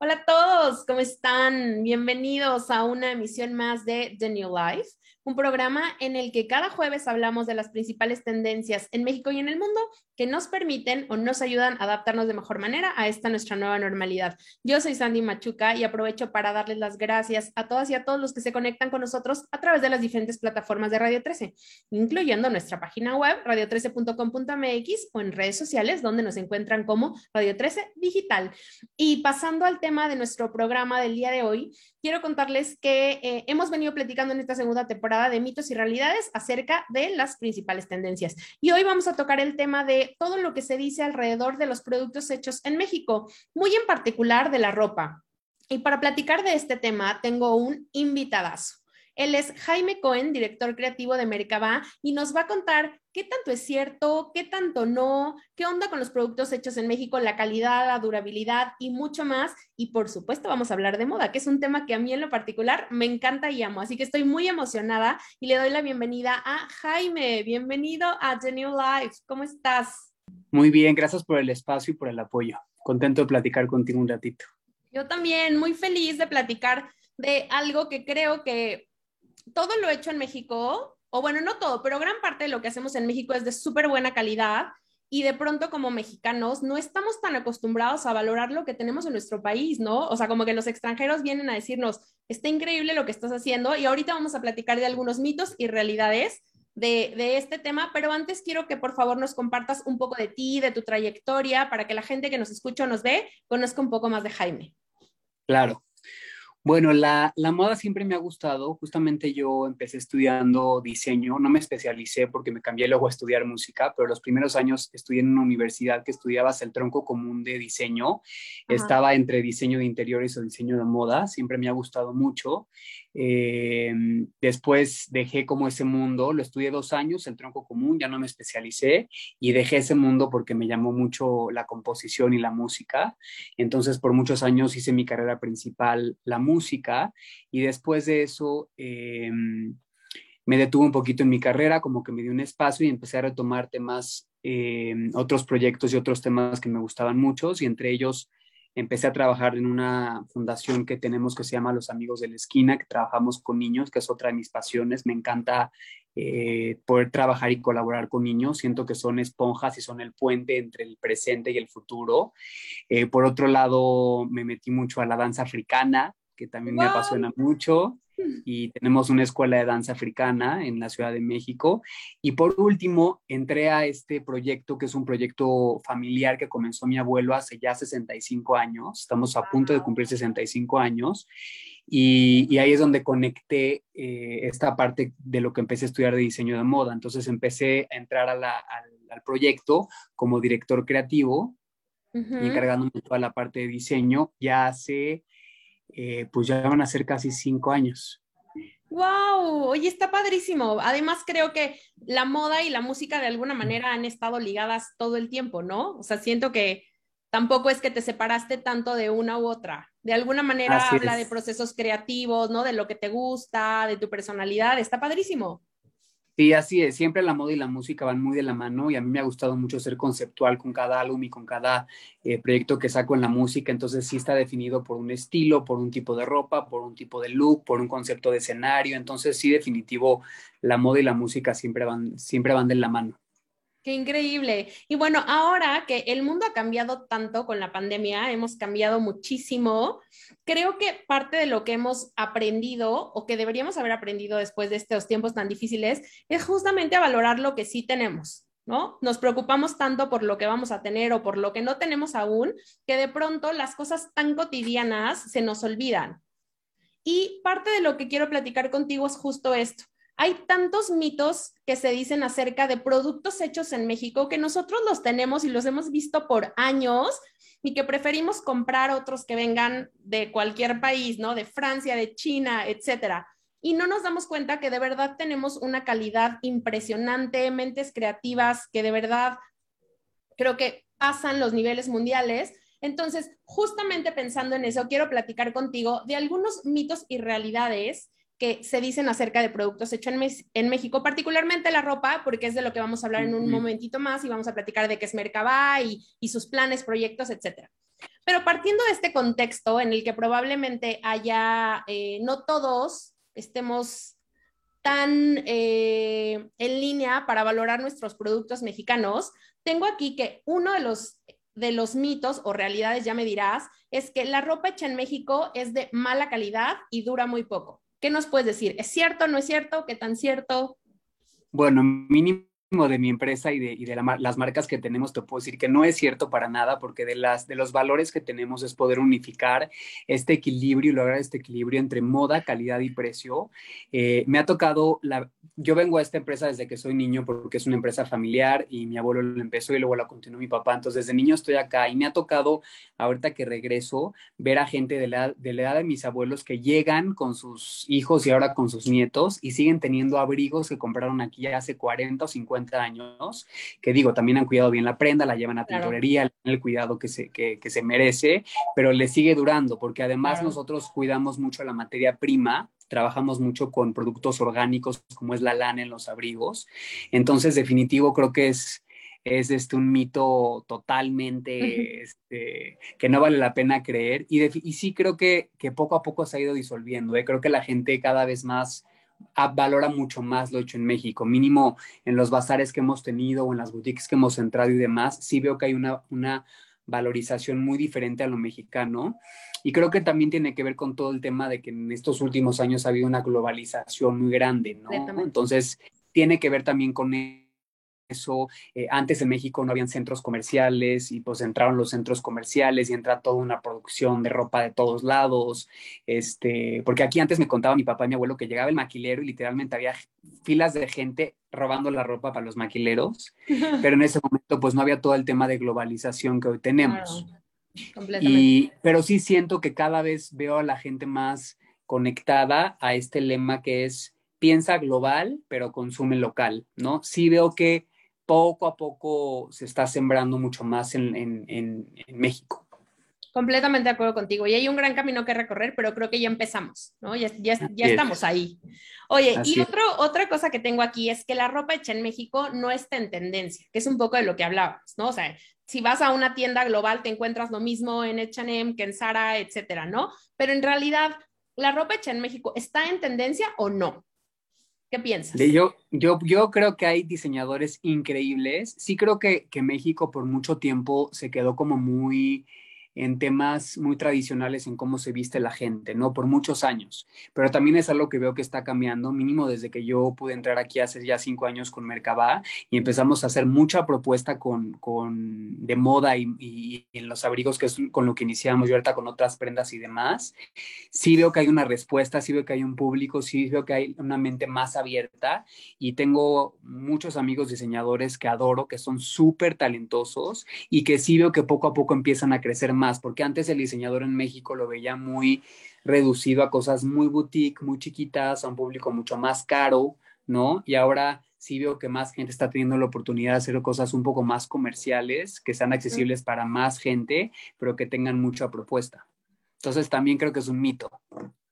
Hola a todos, ¿cómo están? Bienvenidos a una emisión más de The New Life, un programa en el que cada jueves hablamos de las principales tendencias en México y en el mundo que nos permiten o nos ayudan a adaptarnos de mejor manera a esta nuestra nueva normalidad. Yo soy Sandy Machuca y aprovecho para darles las gracias a todas y a todos los que se conectan con nosotros a través de las diferentes plataformas de Radio 13, incluyendo nuestra página web radio13.com.mx o en redes sociales donde nos encuentran como Radio 13 Digital. Y pasando al tema de nuestro programa del día de hoy, quiero contarles que eh, hemos venido platicando en esta segunda temporada de mitos y realidades acerca de las principales tendencias. Y hoy vamos a tocar el tema de todo lo que se dice alrededor de los productos hechos en México, muy en particular de la ropa. Y para platicar de este tema, tengo un invitadazo. Él es Jaime Cohen, director creativo de Mercaba, y nos va a contar qué tanto es cierto, qué tanto no, qué onda con los productos hechos en México, la calidad, la durabilidad y mucho más. Y por supuesto vamos a hablar de moda, que es un tema que a mí en lo particular me encanta y amo. Así que estoy muy emocionada y le doy la bienvenida a Jaime. Bienvenido a The New Life. ¿Cómo estás? Muy bien, gracias por el espacio y por el apoyo. Contento de platicar contigo un ratito. Yo también, muy feliz de platicar de algo que creo que todo lo hecho en México, o bueno, no todo, pero gran parte de lo que hacemos en México es de súper buena calidad y de pronto como mexicanos no estamos tan acostumbrados a valorar lo que tenemos en nuestro país, ¿no? O sea, como que los extranjeros vienen a decirnos, está increíble lo que estás haciendo y ahorita vamos a platicar de algunos mitos y realidades de, este tema, pero antes quiero que por favor nos compartas un poco de ti, de tu trayectoria, para que la gente que nos escucha o nos ve conozca un poco más de Jaime. Claro, bueno, la, la, moda siempre me ha gustado. Justamente yo empecé estudiando diseño, no me especialicé porque me cambié luego a estudiar música, pero los primeros años estudié en una universidad que estudiabas el tronco común de diseño. Estaba entre diseño de interiores o diseño de moda, siempre me ha gustado mucho. Eh, después dejé como ese mundo, lo estudié dos años, el tronco común, ya no me especialicé y dejé ese mundo porque me llamó mucho la composición y la música. Entonces, por muchos años hice mi carrera principal, la música, y después de eso... Eh, me detuve un poquito en mi carrera, como que me di un espacio y empecé a retomar temas, eh, otros proyectos y otros temas que me gustaban mucho, y entre ellos empecé a trabajar en una fundación que tenemos que se llama Los Amigos de la Esquina, que trabajamos con niños, que es otra de mis pasiones. Me encanta eh, poder trabajar y colaborar con niños. Siento que son esponjas y son el puente entre el presente y el futuro. Eh, por otro lado, me metí mucho a la danza africana, que también me apasiona mucho y tenemos una escuela de danza africana en la Ciudad de México. Y por último, entré a este proyecto, que es un proyecto familiar que comenzó mi abuelo hace ya 65 años. Estamos a punto de cumplir 65 años. Y, ahí es donde conecté eh, esta parte de lo que empecé a estudiar de diseño de moda. Entonces empecé a entrar al, proyecto como director creativo, encargándome de toda la parte de diseño ya hace eh, pues ya van a ser casi cinco años. ¡Wow! Oye, está padrísimo. Además, creo que la moda y la música de alguna manera han estado ligadas todo el tiempo, ¿no? O sea, siento que tampoco es que te separaste tanto de una u otra. De alguna manera habla de procesos creativos, ¿no? De lo que te gusta, de tu personalidad. Está padrísimo. Sí, así es. Siempre la moda y la música van muy de la mano y a mí me ha gustado mucho ser conceptual con cada álbum y con cada eh, proyecto que saco en la música. Entonces sí está definido por un estilo, por un tipo de ropa, por un tipo de look, por un concepto de escenario. Entonces sí, definitivo, la moda y la música siempre van, siempre van de la mano. Qué increíble. Y bueno, ahora que el mundo ha cambiado tanto con la pandemia, hemos cambiado muchísimo, creo que parte de lo que hemos aprendido o que deberíamos haber aprendido después de estos tiempos tan difíciles es justamente a valorar lo que sí tenemos. ¿No? Nos preocupamos tanto por lo que vamos a tener o por lo que no tenemos aún, que de pronto las cosas tan cotidianas se nos olvidan. Y parte de lo que quiero platicar contigo es justo esto. Hay tantos mitos que se dicen acerca de productos hechos en México que nosotros los tenemos y los hemos visto por años y que preferimos comprar otros que vengan de cualquier país, ¿no? De Francia, de China, etcétera. Y no nos damos cuenta que de verdad tenemos una calidad impresionante, mentes creativas que de verdad creo que pasan los niveles mundiales. Entonces, justamente pensando en eso, quiero platicar contigo de algunos mitos y realidades que se dicen acerca de productos hechos en, México, particularmente la ropa, porque es de lo que vamos a hablar en un momentito más y vamos a platicar de qué es Mercaba y, sus planes, proyectos, etc. Pero partiendo de este contexto en el que probablemente haya, eh, no todos estemos tan eh, en línea para valorar nuestros productos mexicanos, tengo aquí que uno de los, de los mitos o realidades, ya me dirás, es que la ropa hecha en México es de mala calidad y dura muy poco. ¿Qué nos puedes decir? ¿Es cierto, no es cierto? ¿Qué tan cierto? Bueno, mínimo de mi empresa y de, y de las marcas que tenemos, te puedo decir que no es cierto para nada, porque de, las, de los valores que tenemos es poder unificar este equilibrio y lograr este equilibrio entre moda, calidad y precio. Eh, me ha tocado, la, yo vengo a esta empresa desde que soy niño porque es una empresa familiar y mi abuelo lo empezó y luego la continuó mi papá, entonces desde niño estoy acá y me ha tocado, ahorita que regreso, ver a gente de la, de la edad de mis abuelos que llegan con sus hijos y ahora con sus nietos y siguen teniendo abrigos que compraron aquí hace 40 o 50 años, que digo, también han cuidado bien la prenda, la llevan a tintorería, el cuidado que se, que, se merece, pero le sigue durando, porque además nosotros cuidamos mucho la materia prima, trabajamos mucho con productos orgánicos como es la lana en los abrigos. Entonces, definitivo, creo que es, es este, un mito totalmente este, que no vale la pena creer. Y, y sí creo que, que, poco a poco se ha ido disolviendo. ¿eh? Creo que la gente cada vez más valora mucho más lo hecho en México, mínimo en los bazares que hemos tenido o en las boutiques que hemos entrado y demás, sí veo que hay una, una valorización muy diferente a lo mexicano. Y creo que también tiene que ver con todo el tema de que en estos últimos años ha habido una globalización muy grande, ¿no? Entonces, tiene que ver también con eso. Eh, antes en México no habían centros comerciales y pues entraron los centros comerciales y entra toda una producción de ropa de todos lados. Este, porque aquí antes me contaba mi papá y mi abuelo que llegaba el maquilero y literalmente había filas de gente robando la ropa para los maquileros, pero en ese momento pues no había todo el tema de globalización que hoy tenemos. Y, pero sí siento que cada vez veo a la gente más conectada a este lema que es piensa global, pero consume local, ¿no? Sí veo que poco a poco se está sembrando mucho más en, México. Completamente de acuerdo contigo. Y hay un gran camino que recorrer, pero creo que ya empezamos, ¿no? Ya, ya, estamos ahí. Oye, y otro, otra cosa que tengo aquí es que la ropa hecha en México no está en tendencia, que es un poco de lo que hablábamos, ¿no? O sea, si vas a una tienda global te encuentras lo mismo en H&M que en Zara, etcétera, ¿no? Pero en realidad, ¿la ropa hecha en México está en tendencia o no? ¿Qué piensas? yo, yo, yo creo que hay diseñadores increíbles. Sí creo que, que México por mucho tiempo se quedó como muy en temas muy tradicionales en cómo se viste la gente, ¿no? Por muchos años. Pero también es algo que veo que está cambiando, mínimo desde que yo pude entrar aquí hace ya cinco años con Mercaba y empezamos a hacer mucha propuesta con, con de moda y, y, en los abrigos, que es con lo que iniciamos yo ahorita con otras prendas y demás. Sí veo que hay una respuesta, sí veo que hay un público, sí veo que hay una mente más abierta y tengo muchos amigos diseñadores que adoro, que son súper talentosos y que sí veo que poco a poco empiezan a crecer más porque antes el diseñador en México lo veía muy reducido a cosas muy boutique, muy chiquitas, a un público mucho más caro, ¿no? Y ahora sí veo que más gente está teniendo la oportunidad de hacer cosas un poco más comerciales, que sean accesibles para más gente, pero que tengan mucha propuesta. Entonces también creo que es un mito.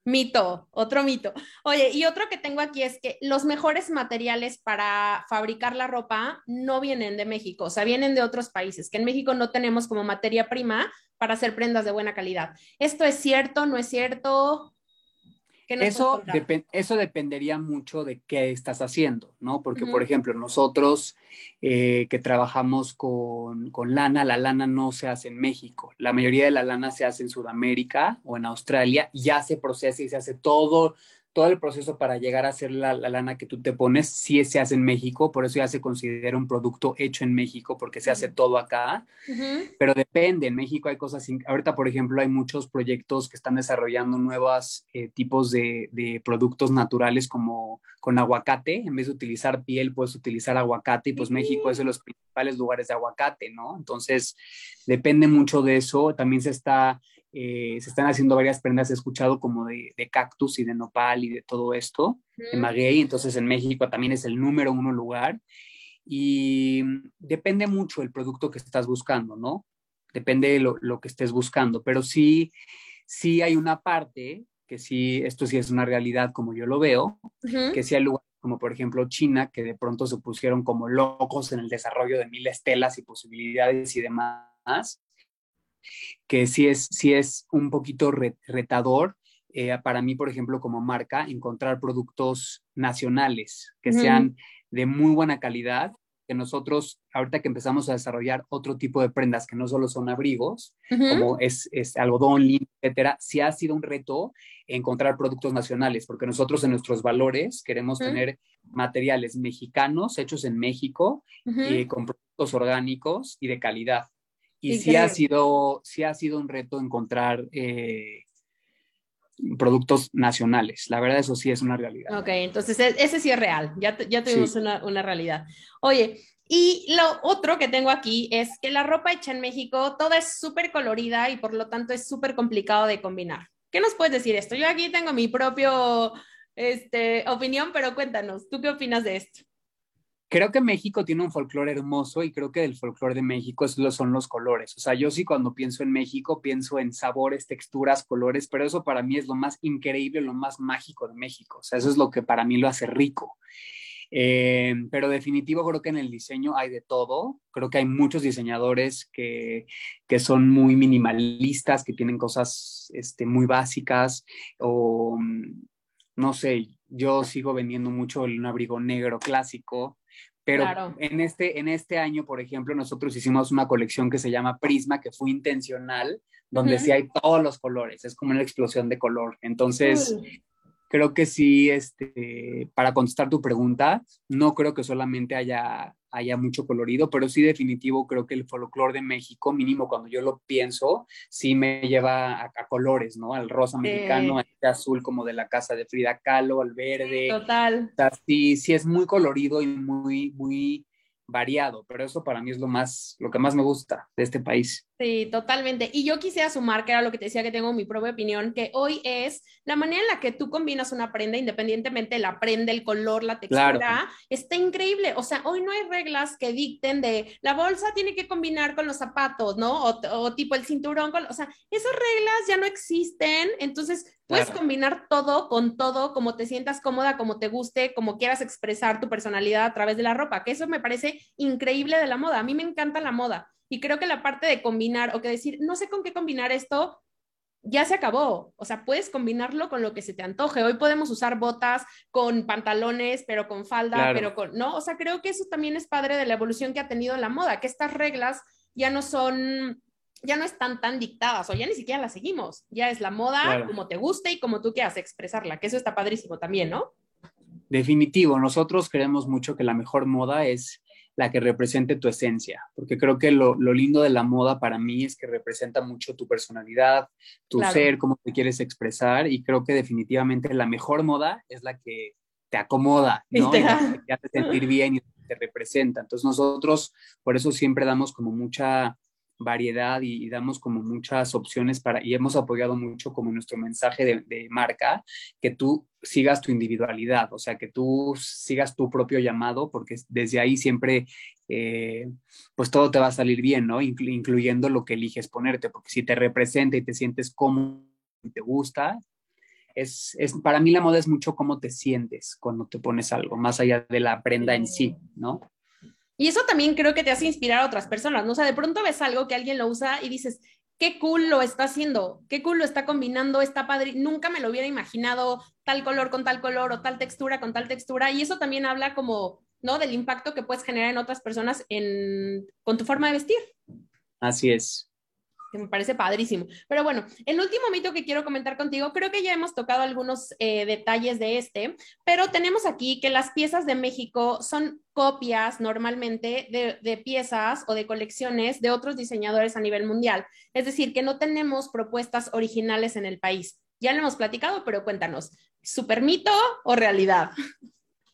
Mito, otro mito. Oye, y otro que tengo aquí es que los mejores materiales para fabricar la ropa no vienen de México, o sea, vienen de otros países, que en México no tenemos como materia prima para hacer prendas de buena calidad. ¿Esto es cierto? ¿No es cierto? Eso, eso dependería mucho de qué estás haciendo, ¿no? Porque, por ejemplo, nosotros eh, que trabajamos con, con, lana, la lana no se hace en México. La mayoría de la lana se hace en Sudamérica o en Australia, ya se procesa y se hace todo todo el proceso para llegar a hacer la, lana que tú te pones, sí se hace en México, por eso ya se considera un producto hecho en México, porque se hace todo acá, pero depende, en México hay cosas, ahorita por ejemplo hay muchos proyectos que están desarrollando nuevos eh, tipos de, de, productos naturales como con aguacate, en vez de utilizar piel puedes utilizar aguacate y pues México es de los principales lugares de aguacate, ¿no? Entonces depende mucho de eso, también se está eh, se están haciendo varias prendas, he escuchado como de, cactus y de nopal y de todo esto, de maguey, entonces en México también es el número uno lugar. Y depende mucho el producto que estás buscando, ¿no? Depende de lo, que estés buscando, pero sí, sí hay una parte que sí, esto sí es una realidad como yo lo veo, que sí hay lugares como por ejemplo China, que de pronto se pusieron como locos en el desarrollo de mil estelas y posibilidades y demás, que sí es, sí es un poquito retador eh, para mí, por ejemplo, como marca, encontrar productos nacionales que sean de muy buena calidad, que nosotros, ahorita que empezamos a desarrollar otro tipo de prendas que no solo son abrigos, como es, es algodón, lino, etcétera, sí ha sido un reto encontrar productos nacionales, porque nosotros en nuestros valores queremos tener materiales mexicanos hechos en México, y con productos orgánicos y de calidad. Y sí ha, sido, sí ha sido un reto encontrar eh, productos nacionales. La verdad, eso sí es una realidad. Ok, entonces e, ese sí es real, ya, ya tuvimos una, una, realidad. Oye, y lo otro que tengo aquí es que la ropa hecha en México, toda es súper colorida y por lo tanto es súper complicado de combinar. ¿Qué nos puedes decir esto? Yo aquí tengo mi propio este, opinión, pero cuéntanos, ¿tú qué opinas de esto? Creo que México tiene un folclore hermoso y creo que del folclore de México son los colores. O sea, yo sí cuando pienso en México pienso en sabores, texturas, colores, pero eso para mí es lo más increíble, lo más mágico de México. O sea, eso es lo que para mí lo hace rico. Eh, pero definitivo creo que en el diseño hay de todo. Creo que hay muchos diseñadores que, que son muy minimalistas, que tienen cosas este, muy básicas o no sé, yo sigo vendiendo mucho un abrigo negro clásico, pero en, este, en este año, por ejemplo, nosotros hicimos una colección que se llama Prisma, que fue intencional, donde sí hay todos los colores, es como una explosión de color. Entonces, creo que sí, este, para contestar tu pregunta, no creo que solamente haya, haya mucho colorido, pero sí definitivo creo que el folclore de México, mínimo cuando yo lo pienso, sí me lleva a, colores, ¿no? Al rosa mexicano, al azul como de la casa de Frida Kahlo, al verde. Total. sí, sí es muy colorido y muy, muy variado, pero eso para mí es lo más, lo que más me gusta de este país. Sí, totalmente. Y yo quisiera sumar, que era lo que te decía que tengo mi propia opinión, que hoy es la manera en la que tú combinas una prenda, independientemente de la prenda, el color, la textura, está increíble. O sea, hoy no hay reglas que dicten de la bolsa tiene que combinar con los zapatos, ¿no? O, tipo el cinturón, con, o sea, esas reglas ya no existen. Entonces, puedes combinar todo con todo, como te sientas cómoda, como te guste, como quieras expresar tu personalidad a través de la ropa, que eso me parece increíble de la moda. A mí me encanta la moda y creo que la parte de combinar o que decir, no sé con qué combinar esto, ya se acabó. O sea, puedes combinarlo con lo que se te antoje. Hoy podemos usar botas con pantalones, pero con falda, pero con, ¿no? O sea, creo que eso también es padre de la evolución que ha tenido la moda, que estas reglas ya no son, ya no están tan dictadas o ya ni siquiera las seguimos. Ya es la moda como te guste y como tú quieras expresarla, que eso está padrísimo también, ¿no? Definitivo, nosotros creemos mucho que la mejor moda es la que represente tu esencia, porque creo que lo, lindo de la moda para mí es que representa mucho tu personalidad, tu ser, cómo te quieres expresar, y creo que definitivamente la mejor moda es la que te acomoda, ¿no? Y te hace sentir bien y te representa. Entonces nosotros por eso siempre damos como mucha variedad y, damos como muchas opciones para, y hemos apoyado mucho como nuestro mensaje de, marca, que tú sigas tu individualidad, o sea, que tú sigas tu propio llamado, porque desde ahí siempre, eh, pues todo te va a salir bien, ¿no? incluyendo lo que eliges ponerte, porque si te representa y te sientes cómodo y te gusta, es, es, para mí la moda es mucho cómo te sientes cuando te pones algo, más allá de la prenda en sí, ¿no? Y eso también creo que te hace inspirar a otras personas, ¿no? O sea, de pronto ves algo que alguien lo usa y dices, qué cool lo está haciendo, qué cool lo está combinando, está padre, nunca me lo hubiera imaginado tal color con tal color o tal textura con tal textura. Y eso también habla como, ¿no? Del impacto que puedes generar en otras personas en, con tu forma de vestir. Así es me parece padrísimo. Pero bueno, el último mito que quiero comentar contigo, creo que ya hemos tocado algunos eh, detalles de este, pero tenemos aquí que las piezas de México son copias normalmente de, de, piezas o de colecciones de otros diseñadores a nivel mundial. Es decir, que no tenemos propuestas originales en el país. Ya lo hemos platicado, pero cuéntanos, ¿super mito o realidad?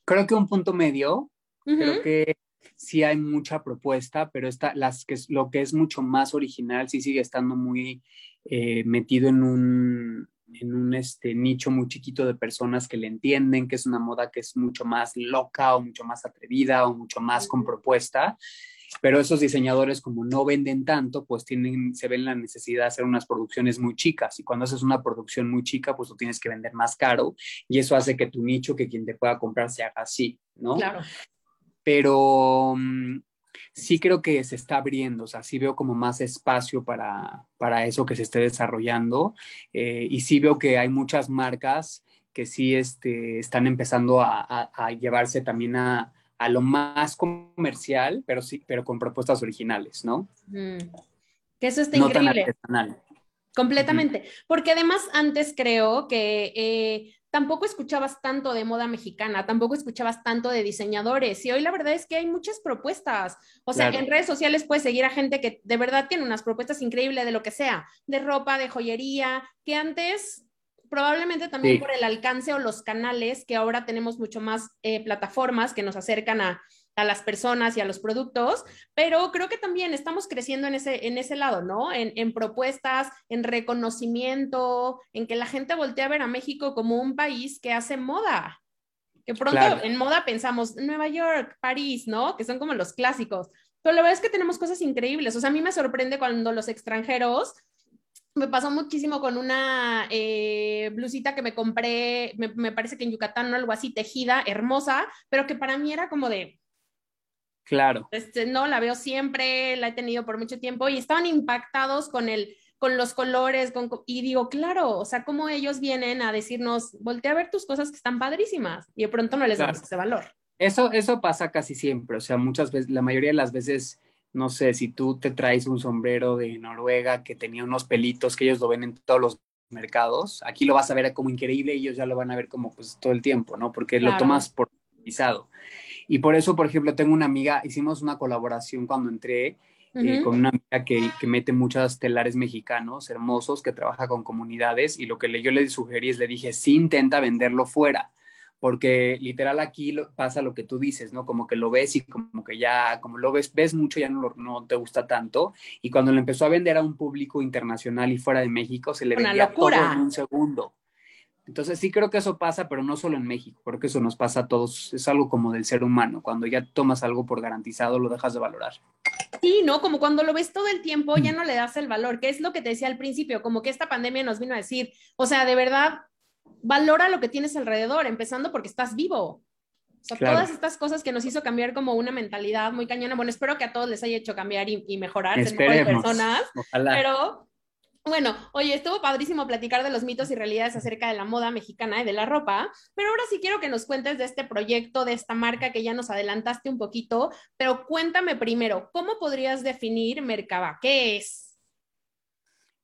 Creo que un punto medio. Creo que sí hay mucha propuesta, pero esta, las que, lo que es mucho más original sí sigue estando muy eh, metido en un, en un este, nicho muy chiquito de personas que le entienden, que es una moda que es mucho más loca o mucho más atrevida o mucho más con propuesta. Pero esos diseñadores, como no venden tanto, pues tienen, se ven la necesidad de hacer unas producciones muy chicas. Y cuando haces una producción muy chica, pues lo tienes que vender más caro. Y eso hace que tu nicho, que quien te pueda comprar, se haga así, ¿no? Claro pero mm, sí creo que se está abriendo, o sea, sí veo como más espacio para, para eso que se esté desarrollando eh, y sí veo que hay muchas marcas que sí este, están empezando a, llevarse también a, lo más comercial, pero sí, pero con propuestas originales, ¿no? Que eso está increíble. Completamente. Porque además antes creo que eh, tampoco escuchabas tanto de moda mexicana, tampoco escuchabas tanto de diseñadores. Y hoy la verdad es que hay muchas propuestas. O sea, en redes sociales puedes seguir a gente que de verdad tiene unas propuestas increíbles de lo que sea, de ropa, de joyería, que antes probablemente también por el alcance o los canales, que ahora tenemos mucho más eh, plataformas que nos acercan a, a las personas y a los productos, pero creo que también estamos creciendo en ese, en ese lado, ¿no? En, propuestas, en reconocimiento, en que la gente voltea a ver a México como un país que hace moda. Que pronto en moda pensamos Nueva York, París, ¿no? Que son como los clásicos. Pero la verdad es que tenemos cosas increíbles. O sea, a mí me sorprende cuando los extranjeros me pasó muchísimo con una eh, blusita que me compré, me, me, parece que en Yucatán o algo así, tejida, hermosa, pero que para mí era como de, Claro. Este, no, la veo siempre, la he tenido por mucho tiempo y estaban impactados con el con los colores, con, y digo, claro, o sea, cómo ellos vienen a decirnos, voltea a ver tus cosas que están padrísimas, y de pronto no les damos ese valor. Eso, eso pasa casi siempre, o sea, muchas veces, la mayoría de las veces, no sé, si tú te traes un sombrero de Noruega que tenía unos pelitos que ellos lo ven en todos los mercados, aquí lo vas a ver como increíble y ellos ya lo van a ver como pues todo el tiempo, ¿no? Porque lo tomas por pisado. Y por eso, por ejemplo, tengo una amiga, hicimos una colaboración cuando entré eh, con una amiga que, que, mete muchos telares mexicanos hermosos, que trabaja con comunidades, y lo que le, yo le sugerí es, le dije, sí intenta venderlo fuera, porque literal aquí pasa lo que tú dices, ¿no? Como que lo ves y como que ya, como lo ves, ves mucho, ya no, no te gusta tanto, y cuando lo empezó a vender a un público internacional y fuera de México, se le vendía todo en un segundo. Entonces sí creo que eso pasa, pero no solo en México, creo que eso nos pasa a todos, es algo como del ser humano, cuando ya tomas algo por garantizado lo dejas de valorar. Sí, ¿no? Como cuando lo ves todo el tiempo ya mm. no le das el valor, que es lo que te decía al principio, como que esta pandemia nos vino a decir, o sea, de verdad, valora lo que tienes alrededor, empezando porque estás vivo. O sea, todas estas cosas que nos hizo cambiar como una mentalidad muy cañona. Bueno, espero que a todos les haya hecho cambiar y, mejorar, ser mejores personas. Ojalá. Pero bueno, oye, estuvo padrísimo platicar de los mitos y realidades acerca de la moda mexicana y de la ropa, pero ahora sí quiero que nos cuentes de este proyecto, de esta marca que ya nos adelantaste un poquito, pero cuéntame primero, ¿cómo podrías definir Mercaba? ¿Qué es?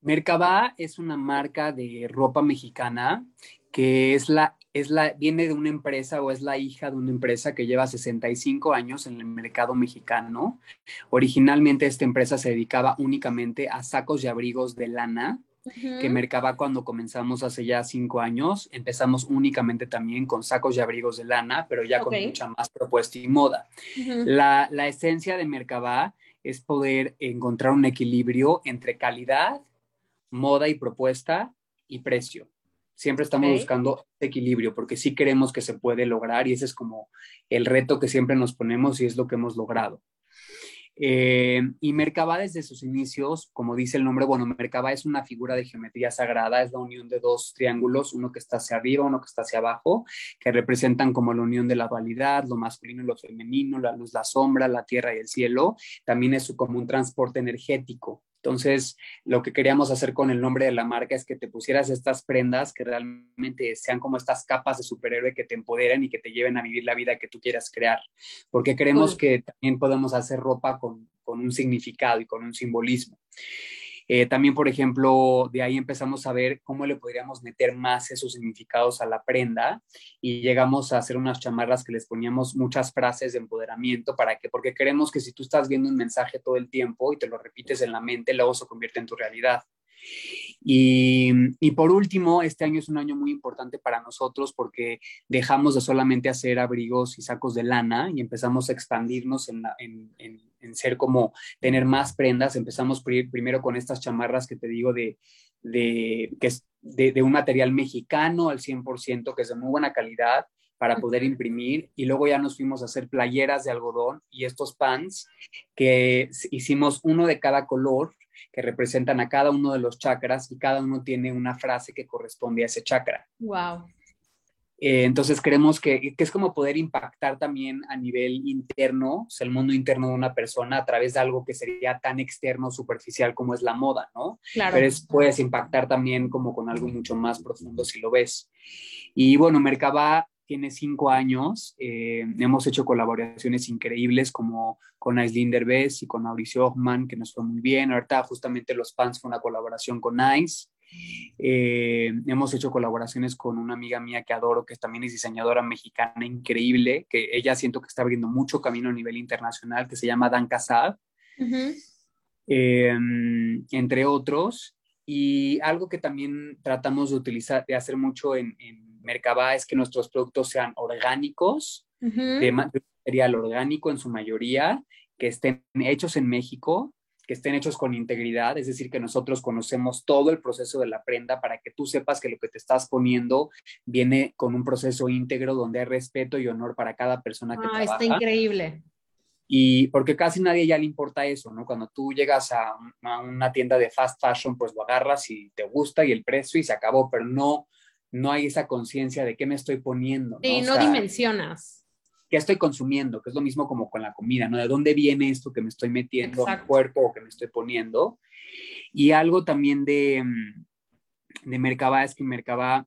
Mercaba es una marca de ropa mexicana que es la es la, viene de una empresa o es la hija de una empresa que lleva 65 años en el mercado mexicano. Originalmente esta empresa se dedicaba únicamente a sacos y abrigos de lana, que mercaba cuando comenzamos hace ya cinco años. Empezamos únicamente también con sacos y abrigos de lana, pero ya con mucha más propuesta y moda. la, la, esencia de Mercaba es poder encontrar un equilibrio entre calidad, moda y propuesta y precio. Siempre estamos buscando equilibrio porque sí creemos que se puede lograr y ese es como el reto que siempre nos ponemos y es lo que hemos logrado. Eh, y Merkaba desde sus inicios, como dice el nombre, bueno, Merkaba es una figura de geometría sagrada, es la unión de dos triángulos, uno que está hacia arriba, uno que está hacia abajo, que representan como la unión de la dualidad, lo masculino y lo femenino, la luz, la sombra, la tierra y el cielo. También es como un transporte energético. Entonces, lo que queríamos hacer con el nombre de la marca es que te pusieras estas prendas que realmente sean como estas capas de superhéroe que te empoderen y que te lleven a vivir la vida que tú quieras crear. Porque creemos que también podemos hacer ropa con, con un significado y con un simbolismo. Eh, también, por ejemplo, de ahí empezamos a ver cómo le podríamos meter más esos significados a la prenda y llegamos a hacer unas chamarras que les poníamos muchas frases de empoderamiento para que, porque queremos que si tú estás viendo un mensaje todo el tiempo y te lo repites en la mente, luego se convierte en tu realidad. Y, y, por último, este año es un año muy importante para nosotros porque dejamos de solamente hacer abrigos y sacos de lana y empezamos a expandirnos en, en, en, ser como tener más prendas. Empezamos primero con estas chamarras que te digo de, de, que es de, de un material mexicano al 100%, que es de muy buena calidad para poder imprimir y luego ya nos fuimos a hacer playeras de algodón y estos pants que hicimos uno de cada color que representan a cada uno de los chakras y cada uno tiene una frase que corresponde a ese chakra. Wow. Eh, entonces creemos que, que, es como poder impactar también a nivel interno, o sea, el mundo interno de una persona a través de algo que sería tan externo, superficial como es la moda, ¿no? Claro. Pero es, puedes impactar también como con algo mucho más profundo si lo ves. Y bueno, Mercaba tiene cinco años, eh, hemos hecho colaboraciones increíbles como con Aislinn Derbez y con Mauricio Hoffman, que nos fue muy bien. Ahorita justamente Los Pants fue una colaboración con Ice. Eh, hemos hecho colaboraciones con una amiga mía que adoro, que también es diseñadora mexicana increíble, que ella siento que está abriendo mucho camino a nivel internacional, que se llama Dan Casab, em, entre otros. Y algo que también tratamos de utilizar, de hacer mucho en, en Mercaba es que nuestros productos sean orgánicos, de material orgánico en su mayoría, que estén hechos en México que estén hechos con integridad, es decir, que nosotros conocemos todo el proceso de la prenda para que tú sepas que lo que te estás poniendo viene con un proceso íntegro donde hay respeto y honor para cada persona que ah, trabaja. Está increíble. Y porque casi nadie ya le importa eso, ¿no? Cuando tú llegas a, una tienda de fast fashion, pues lo agarras y te gusta y el precio y se acabó, pero no, no hay esa conciencia de qué me estoy poniendo. Y no dimensionas qué estoy consumiendo, que es lo mismo como con la comida, ¿no? ¿De dónde viene esto que me estoy metiendo al cuerpo o que me estoy poniendo? Y algo también de, mm, de Mercaba es que Mercaba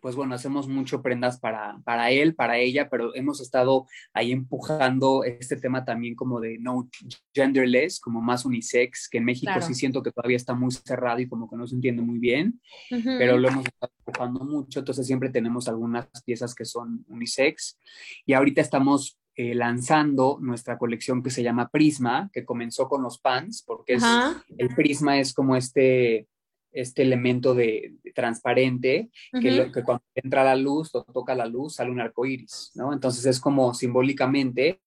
pues bueno, hacemos mucho prendas para, para él, para ella, pero hemos estado ahí empujando este tema también como de no genderless, como más unisex, que en México sí siento que todavía está muy cerrado y como que no se entiende muy bien, pero lo hemos estado empujando mucho, entonces siempre tenemos algunas piezas que son unisex y ahorita estamos eh, lanzando nuestra colección que se llama Prisma, que comenzó con los pants, porque es, el prisma es como este este elemento de, transparente que, que, cuando entra la luz o toca la luz sale un arco iris, ¿no? Entonces es como simbólicamente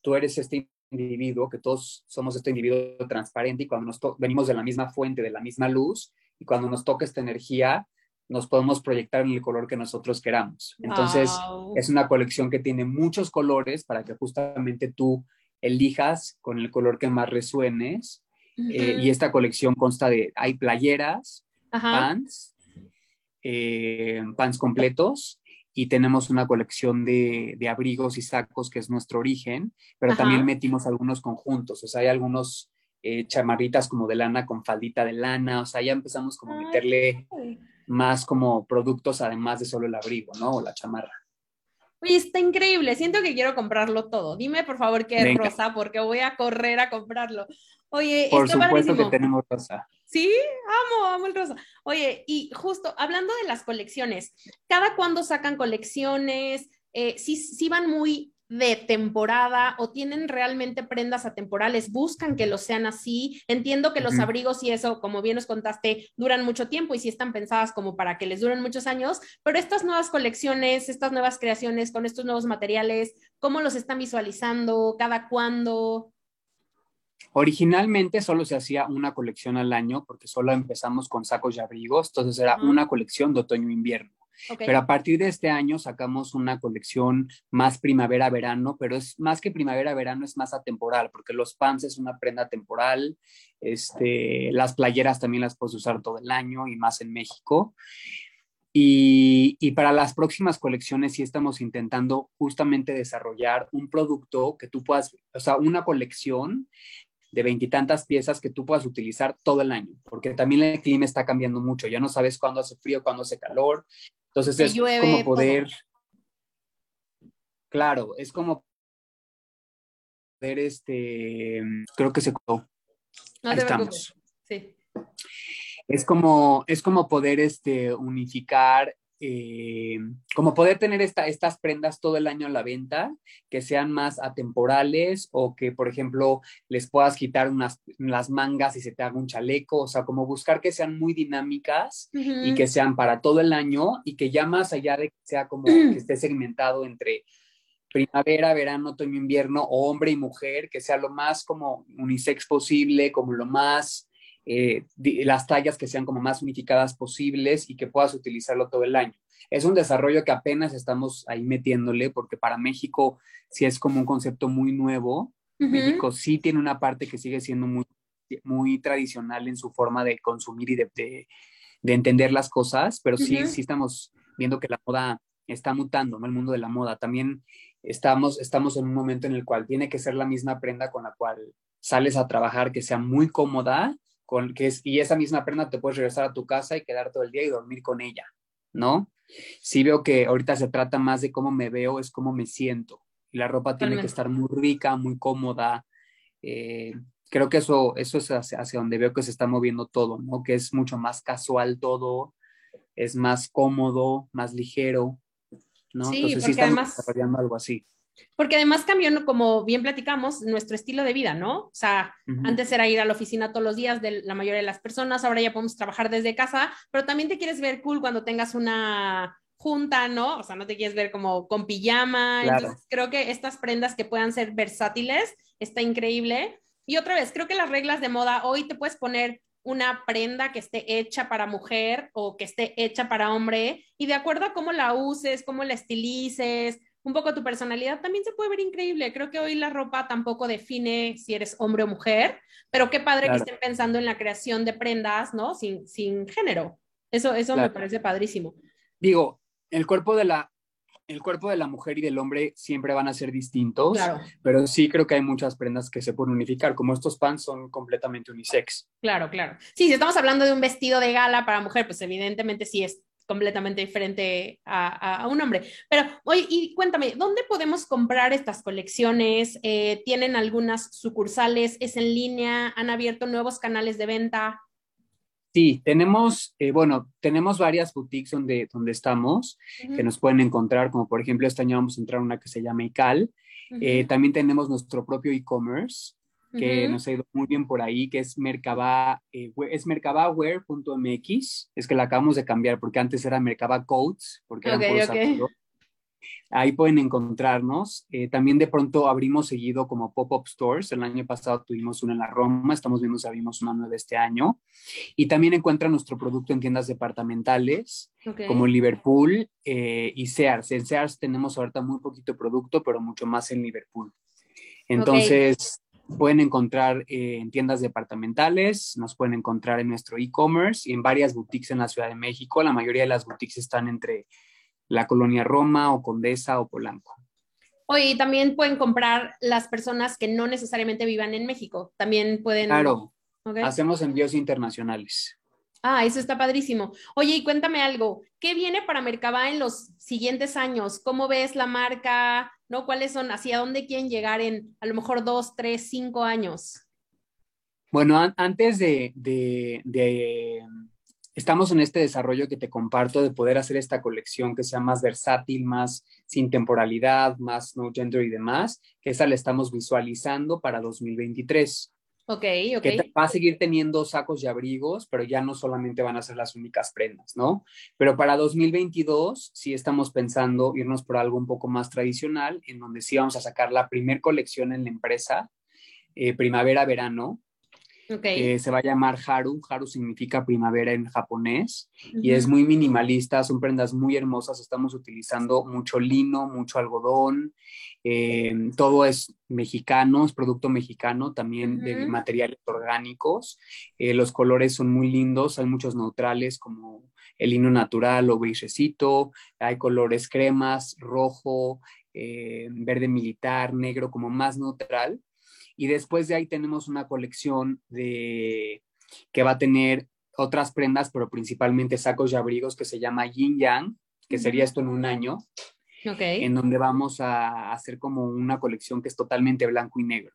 tú eres este individuo, que todos somos este individuo transparente y cuando nos venimos de la misma fuente, de la misma luz y cuando nos toca esta energía nos podemos proyectar en el color que nosotros queramos. Entonces es una colección que tiene muchos colores para que justamente tú elijas con el color que más resuenes eh, y esta colección consta de, hay playeras, pants, eh, pants completos, y tenemos una colección de, de, abrigos y sacos que es nuestro origen, pero también metimos algunos conjuntos, o sea, hay algunos eh, chamarritas como de lana con faldita de lana, o sea, ya empezamos como a meterle más como productos además de solo el abrigo, ¿no? O la chamarra. Oye, está increíble, siento que quiero comprarlo todo. Dime por favor qué es rosa, porque voy a correr a comprarlo. Oye, por supuesto que tenemos rosa. Sí, amo, amo el rosa. Oye, y justo hablando de las colecciones, ¿cada cuándo sacan colecciones? Eh, ¿sí, ¿Sí van muy de temporada o tienen realmente prendas atemporales, buscan que lo sean así. Entiendo que los abrigos y eso, como bien nos contaste, duran mucho tiempo y sí están pensadas como para que les duren muchos años, pero estas nuevas colecciones, estas nuevas creaciones con estos nuevos materiales, ¿cómo los están visualizando? ¿Cada cuándo? Originalmente solo se hacía una colección al año porque solo empezamos con sacos y abrigos, entonces era una colección de otoño-invierno. Pero a partir de este año sacamos una colección más primavera-verano, pero es más que primavera-verano, es más atemporal, porque los pants es una prenda temporal, este, las playeras también las puedes usar todo el año y más en México. Y, y, para las próximas colecciones sí estamos intentando justamente desarrollar un producto que tú puedas, o sea, una colección de veintitantas piezas que tú puedas utilizar todo el año, porque también el clima está cambiando mucho, ya no sabes cuándo hace frío, cuándo hace calor, entonces es como poder, claro, es como poder, este, creo que se Ahí estamos. Sí. Es como, es como poder este, unificar eh, como poder tener estas prendas todo el año a la venta, que sean más atemporales o que, por ejemplo, les puedas quitar unas, las mangas y se te haga un chaleco, o sea, como buscar que sean muy dinámicas y que sean para todo el año y que ya más allá de que sea como que esté segmentado entre primavera, verano, otoño, invierno, hombre y mujer, que sea lo más como unisex posible, como lo más eh, las tallas que sean como más unificadas posibles y que puedas utilizarlo todo el año. Es un desarrollo que apenas estamos ahí metiéndole porque para México sí es como un concepto muy nuevo. México sí tiene una parte que sigue siendo muy, muy tradicional en su forma de consumir y de, de, entender las cosas, pero sí, sí estamos viendo que la moda está mutando, ¿no? El mundo de la moda. También estamos, estamos en un momento en el cual tiene que ser la misma prenda con la cual sales a trabajar, que sea muy cómoda, con, que es, y esa misma prenda te puedes regresar a tu casa y quedar todo el día y dormir con ella, ¿no? Sí veo que ahorita se trata más de cómo me veo, es cómo me siento. Y la ropa tiene que estar muy rica, muy cómoda. Eh, creo que eso, eso es hacia, hacia, donde veo que se está moviendo todo, ¿no? Que es mucho más casual todo, es más cómodo, más ligero, ¿no? Sí, Entonces sí estamos además, desarrollando algo así. Porque además cambió, como bien platicamos, nuestro estilo de vida, ¿no? O sea, uh -huh. antes era ir a la oficina todos los días de la mayoría de las personas, ahora ya podemos trabajar desde casa, pero también te quieres ver cool cuando tengas una junta, ¿no? O sea, no te quieres ver como con pijama. Claro. Entonces, creo que estas prendas que puedan ser versátiles está increíble. Y otra vez, creo que las reglas de moda, hoy te puedes poner una prenda que esté hecha para mujer o que esté hecha para hombre y de acuerdo a cómo la uses, cómo la estilices, un poco tu personalidad, también se puede ver increíble. Creo que hoy la ropa tampoco define si eres hombre o mujer, pero qué padre claro. que estén pensando en la creación de prendas, ¿no? Sin, sin género. Eso, eso claro. me parece padrísimo. Digo, el cuerpo de la el cuerpo de la mujer y del hombre siempre van a ser distintos, claro. pero sí creo que hay muchas prendas que se pueden unificar, como estos pants son completamente unisex. Claro, claro. Sí, si estamos hablando de un vestido de gala para mujer, pues evidentemente sí es completamente diferente a, a un hombre. Pero, oye, y cuéntame, ¿dónde podemos comprar estas colecciones? Eh, ¿Tienen algunas sucursales? ¿Es en línea? ¿Han abierto nuevos canales de venta? Sí, tenemos, eh, bueno, tenemos varias boutiques donde, donde estamos, uh -huh. que nos pueden encontrar, como por ejemplo este año vamos a entrar a una que se llama ICAL. Uh -huh. eh, también tenemos nuestro propio e-commerce, que uh -huh. nos ha ido muy bien por ahí, que es Mercaba, eh, es mercabaware.mx, es que la acabamos de cambiar porque antes era Mercaba Codes, porque okay, eran okay. Ahí pueden encontrarnos. Eh, también de pronto abrimos seguido como pop-up stores. El año pasado tuvimos una en la Roma, estamos viendo si abrimos una nueva este año. Y también encuentran nuestro producto en tiendas departamentales okay. como Liverpool eh, y Sears. En Sears tenemos ahorita muy poquito producto, pero mucho más en Liverpool. Entonces. Pueden encontrar eh, en tiendas departamentales, nos pueden encontrar en nuestro e-commerce y en varias boutiques en la Ciudad de México. La mayoría de las boutiques están entre la colonia Roma o Condesa o Polanco. Oye, y también pueden comprar las personas que no necesariamente vivan en México. También pueden. Claro. Okay. Hacemos envíos internacionales. Ah, eso está padrísimo. Oye, y cuéntame algo. ¿Qué viene para Mercaba en los siguientes años? ¿Cómo ves la marca? ¿No? ¿Cuáles son? ¿Hacia dónde quieren llegar en a lo mejor dos, tres, cinco años? Bueno, an antes de, de, de estamos en este desarrollo que te comparto de poder hacer esta colección que sea más versátil, más sin temporalidad, más no gender y demás, que esa la estamos visualizando para 2023. Ok, ok. Que va a seguir teniendo sacos y abrigos, pero ya no solamente van a ser las únicas prendas, ¿no? Pero para 2022 sí estamos pensando irnos por algo un poco más tradicional, en donde sí vamos a sacar la primer colección en la empresa, eh, primavera-verano, Okay. Se va a llamar Haru. Haru significa primavera en japonés uh -huh. y es muy minimalista, son prendas muy hermosas. Estamos utilizando mucho lino, mucho algodón, eh, todo es mexicano, es producto mexicano, también uh -huh. de materiales orgánicos. Eh, los colores son muy lindos, hay muchos neutrales como el lino natural o beigecito, hay colores cremas, rojo, eh, verde militar, negro, como más neutral y después de ahí tenemos una colección de que va a tener otras prendas, pero principalmente sacos y abrigos que se llama Yin Yang, que uh -huh. sería esto en un año, okay. en donde vamos a hacer como una colección que es totalmente blanco y negro.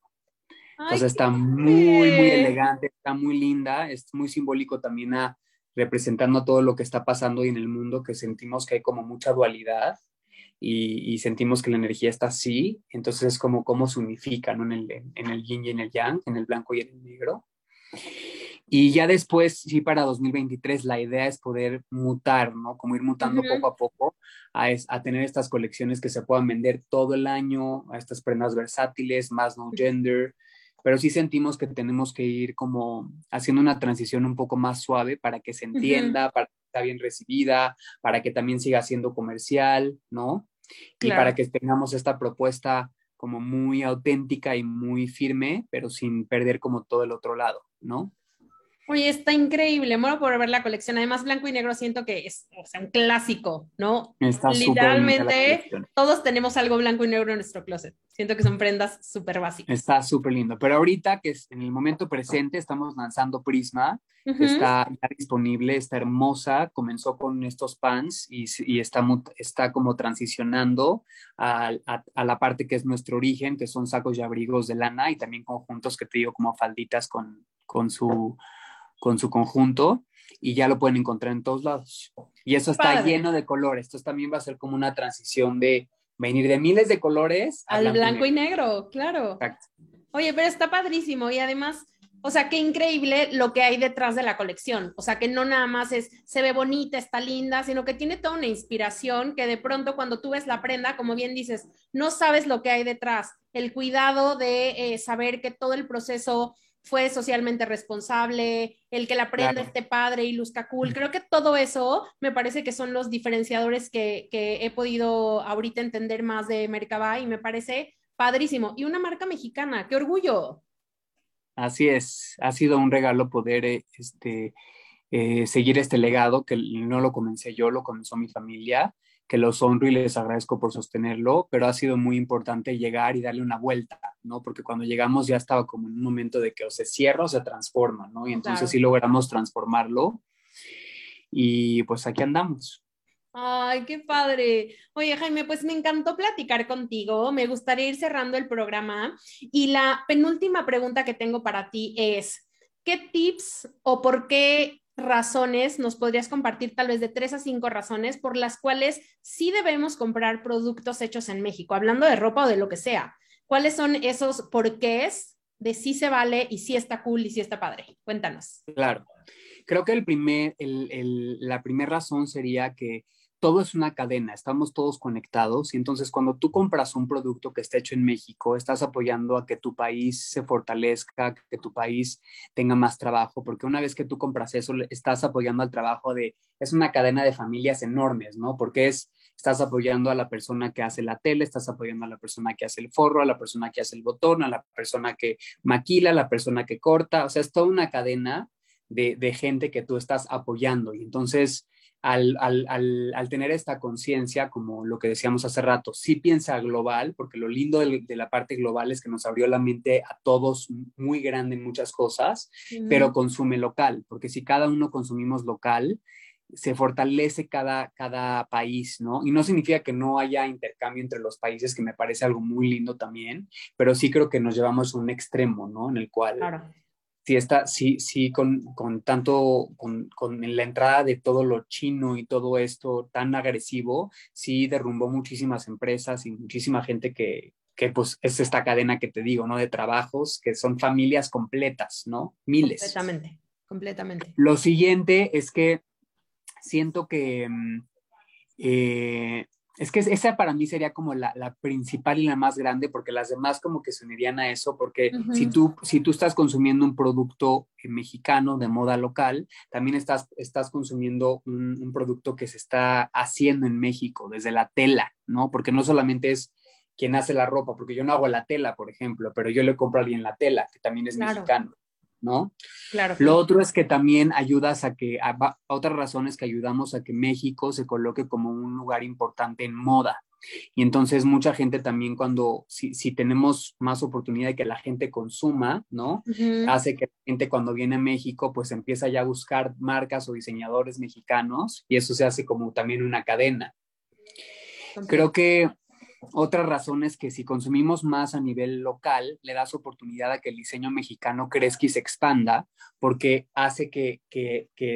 Ay, Entonces está muy, muy elegante, está muy linda, es muy simbólico también a representando todo lo que está pasando y en el mundo, que sentimos que hay como mucha dualidad y, y, sentimos que la energía está así, entonces es como cómo se unifica ¿no? en, el, en el yin y en el yang, en el blanco y en el negro. Y ya después, sí, para 2023, la idea es poder mutar, ¿no? Como ir mutando uh -huh. poco a poco a, es, a, tener estas colecciones que se puedan vender todo el año, a estas prendas versátiles, más no gender, pero sí sentimos que tenemos que ir como haciendo una transición un poco más suave para que se entienda, uh -huh. para que esté bien recibida, para que también siga siendo comercial, ¿no? Claro. y para que tengamos esta propuesta como muy auténtica y muy firme, pero sin perder como todo el otro lado, ¿no? Oye, está increíble, muero por ver la colección. Además, blanco y negro siento que es o sea, un clásico, ¿no? Está Literalmente, todos tenemos algo blanco y negro en nuestro closet. Siento que son prendas súper básicas. Está súper lindo. Pero ahorita, que es en el momento presente, estamos lanzando Prisma, está disponible, está hermosa. Comenzó con estos pants y, y está, está como transicionando a, a, la parte que es nuestro origen, que son sacos y abrigos de lana y también conjuntos que te digo como falditas con, con su con su conjunto y ya lo pueden encontrar en todos lados. Y eso está lleno de colores. Esto también va a ser como una transición de venir de miles de colores al blanco, y, negro. claro. Oye, pero está padrísimo y además, o sea, qué increíble lo que hay detrás de la colección. O sea, que no nada más es, se ve bonita, está linda, sino que tiene toda una inspiración que de pronto cuando tú ves la prenda, como bien dices, no sabes lo que hay detrás. El cuidado de eh, saber que todo el proceso fue socialmente responsable, el que la prenda esté padre y luzca cool. Creo que todo eso me parece que son los diferenciadores que, he podido ahorita entender más de Mercaba y me parece padrísimo. Y una marca mexicana, qué orgullo. Así es, ha sido un regalo poder eh, este, eh, seguir este legado que no lo comencé yo, lo comenzó mi familia que los honro y les agradezco por sostenerlo, pero ha sido muy importante llegar y darle una vuelta, ¿no? Porque cuando llegamos ya estaba como en un momento de que o se cierra o se transforma, ¿no? Y entonces sí logramos transformarlo y pues aquí andamos. Ay, qué padre. Oye, Jaime, pues me encantó platicar contigo. Me gustaría ir cerrando el programa. Y la penúltima pregunta que tengo para ti es, ¿qué tips o por qué razones nos podrías compartir, tal vez de tres a cinco razones por las cuales sí debemos comprar productos hechos en México, hablando de ropa o de lo que sea? ¿Cuáles son esos porqués de si se vale y si está cool y si está padre? Cuéntanos. Claro. Creo que el primer, la primera razón sería que todo es una cadena, estamos todos conectados y entonces cuando tú compras un producto que está hecho en México, estás apoyando a que tu país se fortalezca, que tu país tenga más trabajo, porque una vez que tú compras eso, estás apoyando al trabajo de, es una cadena de familias enormes, ¿no? Porque es, estás apoyando a la persona que hace la tele, estás apoyando a la persona que hace el forro, a la persona que hace el botón, a la persona que maquila, a la persona que corta, o sea, es toda una cadena de, de gente que tú estás apoyando y entonces al, tener esta conciencia, como lo que decíamos hace rato, sí piensa global, porque lo lindo de, la parte global es que nos abrió la mente a todos muy grande en muchas cosas, pero consume local, porque si cada uno consumimos local, se fortalece cada, cada país, ¿no? Y no significa que no haya intercambio entre los países, que me parece algo muy lindo también, pero sí creo que nos llevamos a un extremo, ¿no? En el cual sí, está, sí, sí, con, con tanto, con, con, la entrada de todo lo chino y todo esto tan agresivo, sí derrumbó muchísimas empresas y muchísima gente que, que pues es esta cadena que te digo, ¿no? De trabajos que son familias completas, ¿no? Miles. Completamente, completamente. Lo siguiente es que siento que mm, eh, es que esa para mí sería como la, principal y la más grande, porque las demás como que se unirían a eso, porque si, tú, si tú estás consumiendo un producto eh, mexicano de moda local, también estás, estás consumiendo un, producto que se está haciendo en México, desde la tela, ¿no? Porque no solamente es quien hace la ropa, porque yo no hago la tela, por ejemplo, pero yo le compro a alguien la tela, que también es mexicano. ¿No? Claro. Lo otro es que también ayudas a que, a, otra razón es que ayudamos a que México se coloque como un lugar importante en moda. Y entonces mucha gente también cuando, si, si tenemos más oportunidad de que la gente consuma, ¿no? Hace que la gente cuando viene a México pues empieza ya a buscar marcas o diseñadores mexicanos y eso se hace como también una cadena. Creo que otra razón es que si consumimos más a nivel local, le das oportunidad a que el diseño mexicano crezca y se expanda, porque hace que,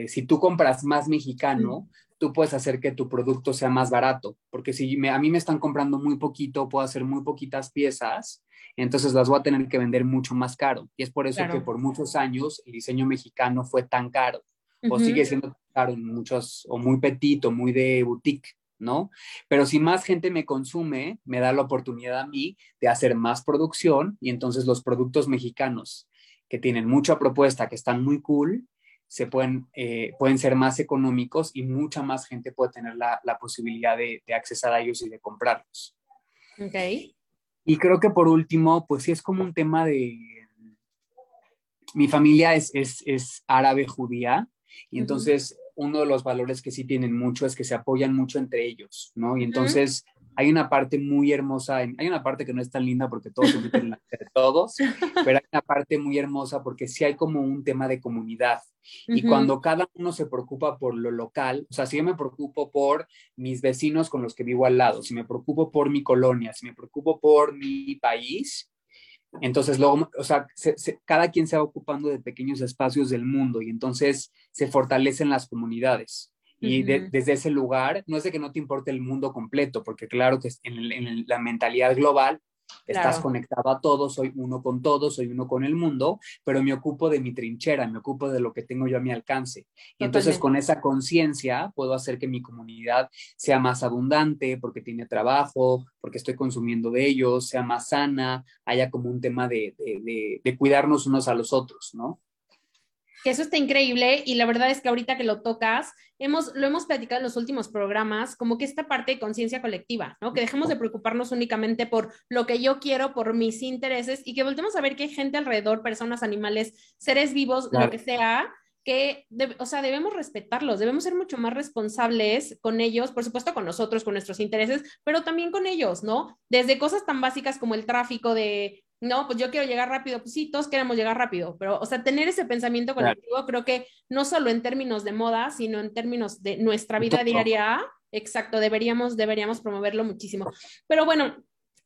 si tú compras más mexicano, tú puedes hacer que tu producto sea más barato, porque si a mí me están comprando muy poquito, puedo hacer muy poquitas piezas, entonces las voy a tener que vender mucho más caro. Y es por eso que por muchos años el diseño mexicano fue tan caro, o sigue siendo caro en muchos, o muy petito, muy de boutique. ¿No? Pero si más gente me consume, me da la oportunidad a mí de hacer más producción y entonces los productos mexicanos que tienen mucha propuesta, que están muy cool, se pueden, eh, pueden ser más económicos y mucha más gente puede tener la, posibilidad de, de, accesar a ellos y de comprarlos. Ok. Y creo que por último, pues sí es como un tema de, mi familia es, es, es árabe judía y entonces uno de los valores que sí tienen mucho es que se apoyan mucho entre ellos, ¿no? Y entonces hay una parte muy hermosa, hay una parte que no es tan linda porque todos se meten entre todos, pero hay una parte muy hermosa porque sí hay como un tema de comunidad. Y cuando cada uno se preocupa por lo local, o sea, si yo me preocupo por mis vecinos con los que vivo al lado, si me preocupo por mi colonia, si me preocupo por mi país, entonces, luego, o sea, cada quien se va ocupando de pequeños espacios del mundo y entonces se fortalecen las comunidades. Y desde ese lugar, no es de que no te importe el mundo completo, porque claro que en, la mentalidad global estás conectado a todos, soy uno con todos, soy uno con el mundo, pero me ocupo de mi trinchera, me ocupo de lo que tengo yo a mi alcance. Y entonces con esa conciencia puedo hacer que mi comunidad sea más abundante porque tiene trabajo, porque estoy consumiendo de ellos, sea más sana, haya como un tema de, de, de cuidarnos unos a los otros, ¿no? Que eso está increíble y la verdad es que ahorita que lo tocas, hemos, lo hemos platicado en los últimos programas, como que esta parte de conciencia colectiva, ¿no? Que dejemos de preocuparnos únicamente por lo que yo quiero, por mis intereses y que volvemos a ver que hay gente alrededor, personas, animales, seres vivos, lo que sea, que, o sea, debemos respetarlos, debemos ser mucho más responsables con ellos, por supuesto con nosotros, con nuestros intereses, pero también con ellos, ¿no? Desde cosas tan básicas como el tráfico de no, pues yo quiero llegar rápido, pues sí, todos queremos llegar rápido, pero, o sea, tener ese pensamiento colectivo, creo que no solo en términos de moda, sino en términos de nuestra vida diaria, exacto, deberíamos, deberíamos promoverlo muchísimo. Pero bueno,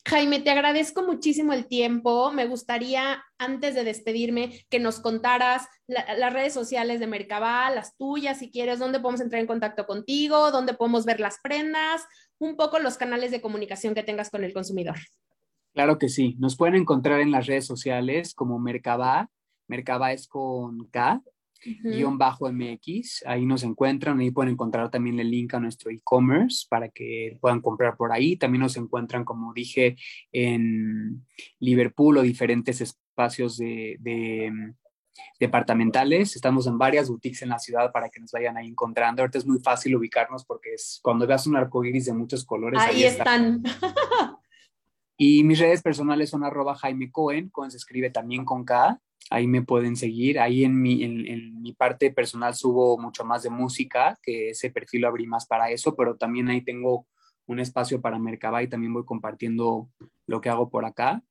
Jaime, te agradezco muchísimo el tiempo. Me gustaría, antes de despedirme, que nos contaras las redes sociales de Mercabá, las tuyas, si quieres, dónde podemos entrar en contacto contigo, dónde podemos ver las prendas, un poco los canales de comunicación que tengas con el consumidor. Claro que sí. Nos pueden encontrar en las redes sociales como Mercaba. Mercaba es con K, guion bajo MX. Ahí nos encuentran. Ahí pueden encontrar también el link a nuestro e-commerce para que puedan comprar por ahí. También nos encuentran, como dije, en Liverpool o diferentes espacios de, mm, departamentales. Estamos en varias boutiques en la ciudad para que nos vayan ahí encontrando. Ahorita es muy fácil ubicarnos porque es cuando veas un arco iris de muchos colores. Ahí, están. Y mis redes personales son arroba Jaime Cohen, Cohen se escribe también con K, ahí me pueden seguir. Ahí en mi, en, mi parte personal subo mucho más de música, que ese perfil lo abrí más para eso, pero también ahí tengo un espacio para Mercaba y también voy compartiendo lo que hago por acá.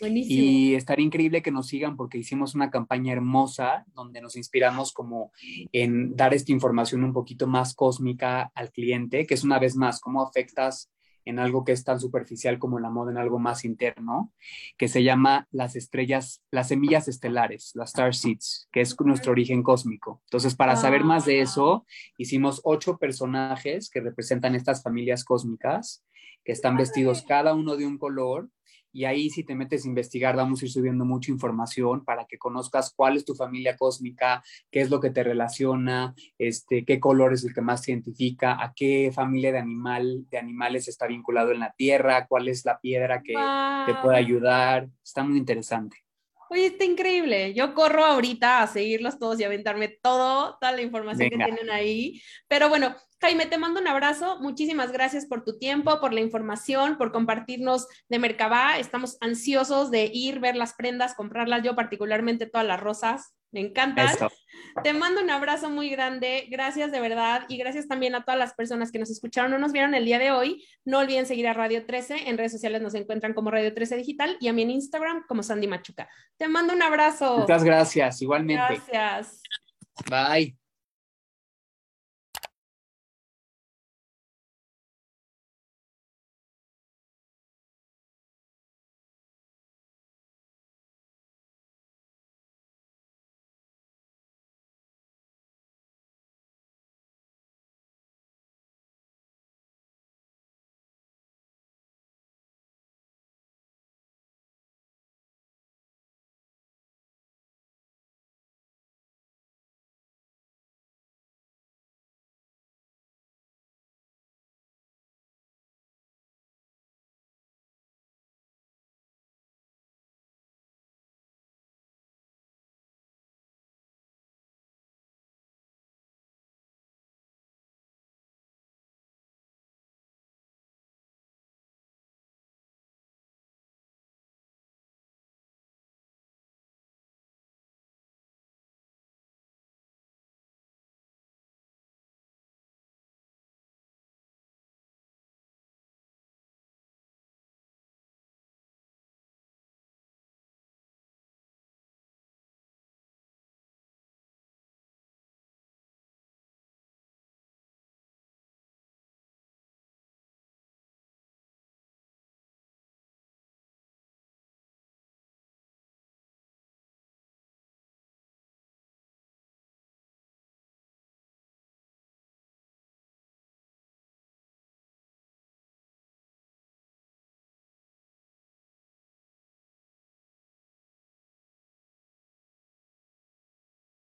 Buenísimo. Y estaría increíble que nos sigan porque hicimos una campaña hermosa donde nos inspiramos como en dar esta información un poquito más cósmica al cliente, que es una vez más cómo afectas en algo que es tan superficial como la moda, en algo más interno, que se llama las estrellas, las semillas estelares, las star seeds, que es nuestro origen cósmico. Entonces, para saber más de eso, hicimos ocho personajes que representan estas familias cósmicas, que están vestidos cada uno de un color y ahí si te metes a investigar vamos a ir subiendo mucha información para que conozcas cuál es tu familia cósmica, qué es lo que te relaciona, este, qué color es el que más te identifica, a qué familia de, animal, de animales está vinculado en la Tierra, cuál es la piedra que te puede ayudar. Está muy interesante. Oye, está increíble. Yo corro ahorita a seguirlos todos y aventarme todo, toda la información que tienen ahí. Pero bueno, Jaime, te mando un abrazo. Muchísimas gracias por tu tiempo, por la información, por compartirnos de Mercabá. Estamos ansiosos de ir, ver las prendas, comprarlas. Yo particularmente todas las rosas. Me encantan. Te mando un abrazo muy grande. Gracias de verdad. Y gracias también a todas las personas que nos escucharon o nos vieron el día de hoy. No olviden seguir a Radio 13. En redes sociales nos encuentran como Radio 13 Digital y a mí en Instagram como Sandy Machuca. Te mando un abrazo. Muchas gracias. Igualmente. Gracias. Bye.